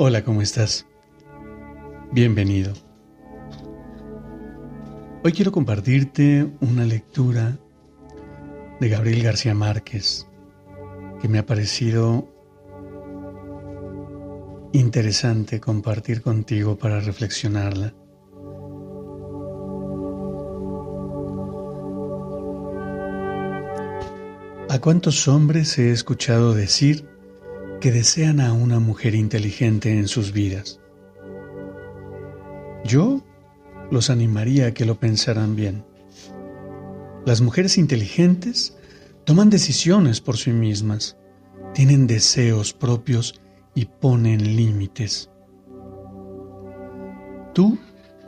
Hola, ¿cómo estás? Bienvenido. Hoy quiero compartirte una lectura de Gabriel García Márquez que me ha parecido interesante compartir contigo para reflexionarla. ¿A cuántos hombres he escuchado decir que desean a una mujer inteligente en sus vidas. Yo los animaría a que lo pensaran bien. Las mujeres inteligentes toman decisiones por sí mismas, tienen deseos propios y ponen límites. Tú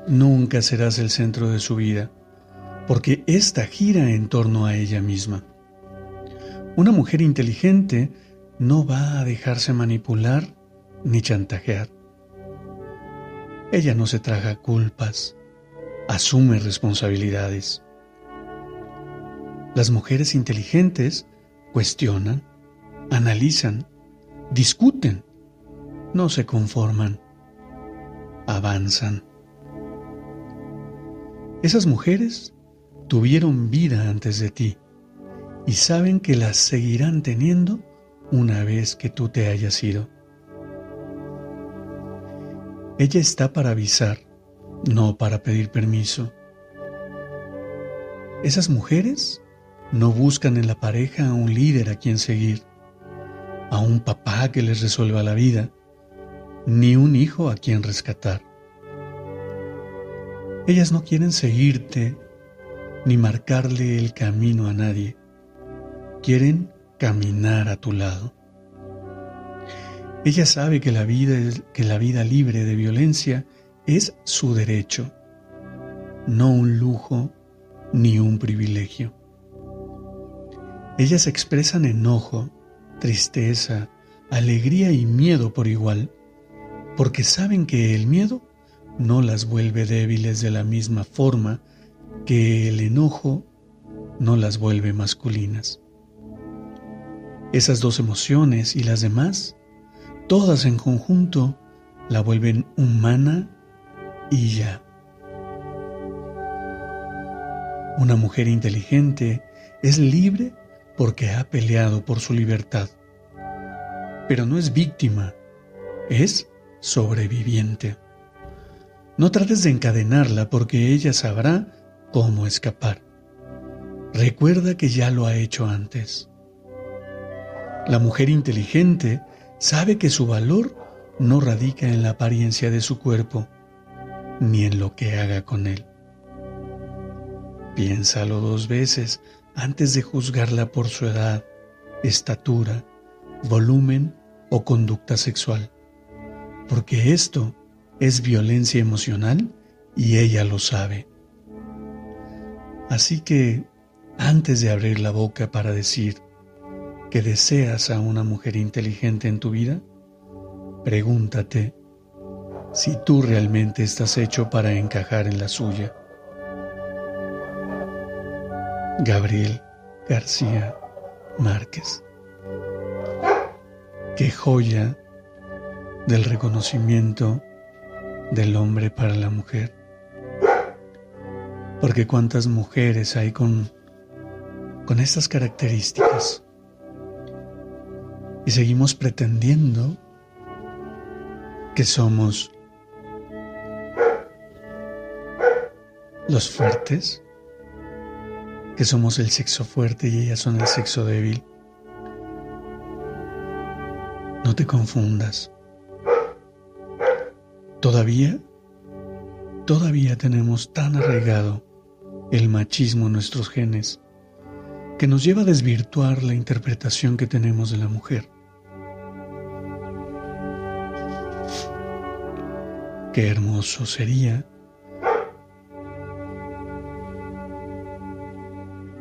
nunca serás el centro de su vida, porque ésta gira en torno a ella misma. Una mujer inteligente no va a dejarse manipular ni chantajear. Ella no se traga culpas, asume responsabilidades. Las mujeres inteligentes cuestionan, analizan, discuten, no se conforman, avanzan. Esas mujeres tuvieron vida antes de ti y saben que las seguirán teniendo una vez que tú te hayas ido. Ella está para avisar, no para pedir permiso. Esas mujeres no buscan en la pareja a un líder a quien seguir, a un papá que les resuelva la vida, ni un hijo a quien rescatar. Ellas no quieren seguirte ni marcarle el camino a nadie. Quieren caminar a tu lado. Ella sabe que la vida, que la vida libre de violencia es su derecho, no un lujo ni un privilegio. Ellas expresan enojo, tristeza, alegría y miedo por igual, porque saben que el miedo no las vuelve débiles de la misma forma que el enojo no las vuelve masculinas. Esas dos emociones y las demás, todas en conjunto, la vuelven humana y ya. Una mujer inteligente es libre porque ha peleado por su libertad, pero no es víctima, es sobreviviente. No trates de encadenarla porque ella sabrá cómo escapar. Recuerda que ya lo ha hecho antes. La mujer inteligente sabe que su valor no radica en la apariencia de su cuerpo, ni en lo que haga con él. Piénsalo dos veces antes de juzgarla por su edad, estatura, volumen o conducta sexual, porque esto es violencia emocional y ella lo sabe. Así que, antes de abrir la boca para decir, que deseas a una mujer inteligente en tu vida, pregúntate si tú realmente estás hecho para encajar en la suya. Gabriel García Márquez. Qué joya del reconocimiento del hombre para la mujer. Porque cuántas mujeres hay con, con estas características y seguimos pretendiendo que somos los fuertes, que somos el sexo fuerte y ellas son el sexo débil. No te confundas. Todavía, todavía tenemos tan arraigado el machismo en nuestros genes que nos lleva a desvirtuar la interpretación que tenemos de la mujer. Qué hermoso sería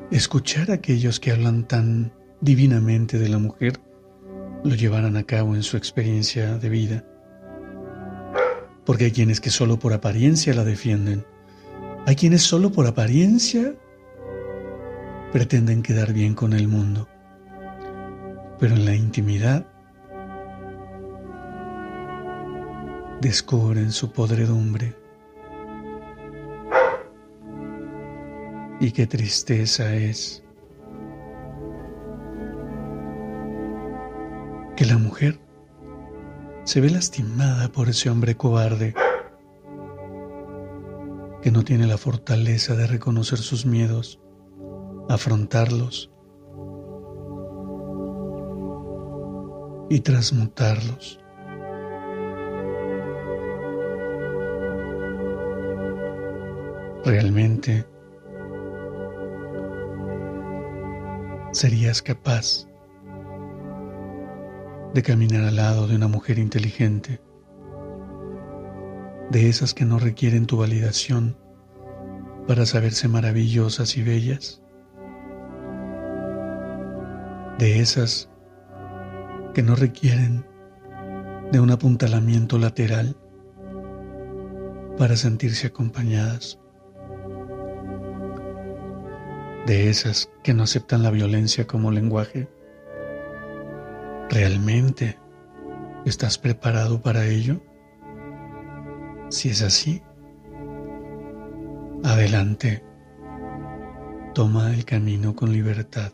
escuchar a aquellos que hablan tan divinamente de la mujer lo llevaran a cabo en su experiencia de vida. Porque hay quienes que solo por apariencia la defienden. Hay quienes solo por apariencia pretenden quedar bien con el mundo. Pero en la intimidad descubren su podredumbre. Y qué tristeza es que la mujer se ve lastimada por ese hombre cobarde que no tiene la fortaleza de reconocer sus miedos, afrontarlos y transmutarlos. ¿Realmente serías capaz de caminar al lado de una mujer inteligente, de esas que no requieren tu validación para saberse maravillosas y bellas, de esas que no requieren de un apuntalamiento lateral para sentirse acompañadas, de esas que no aceptan la violencia como lenguaje, ¿Realmente estás preparado para ello? Si es así, adelante, toma el camino con libertad.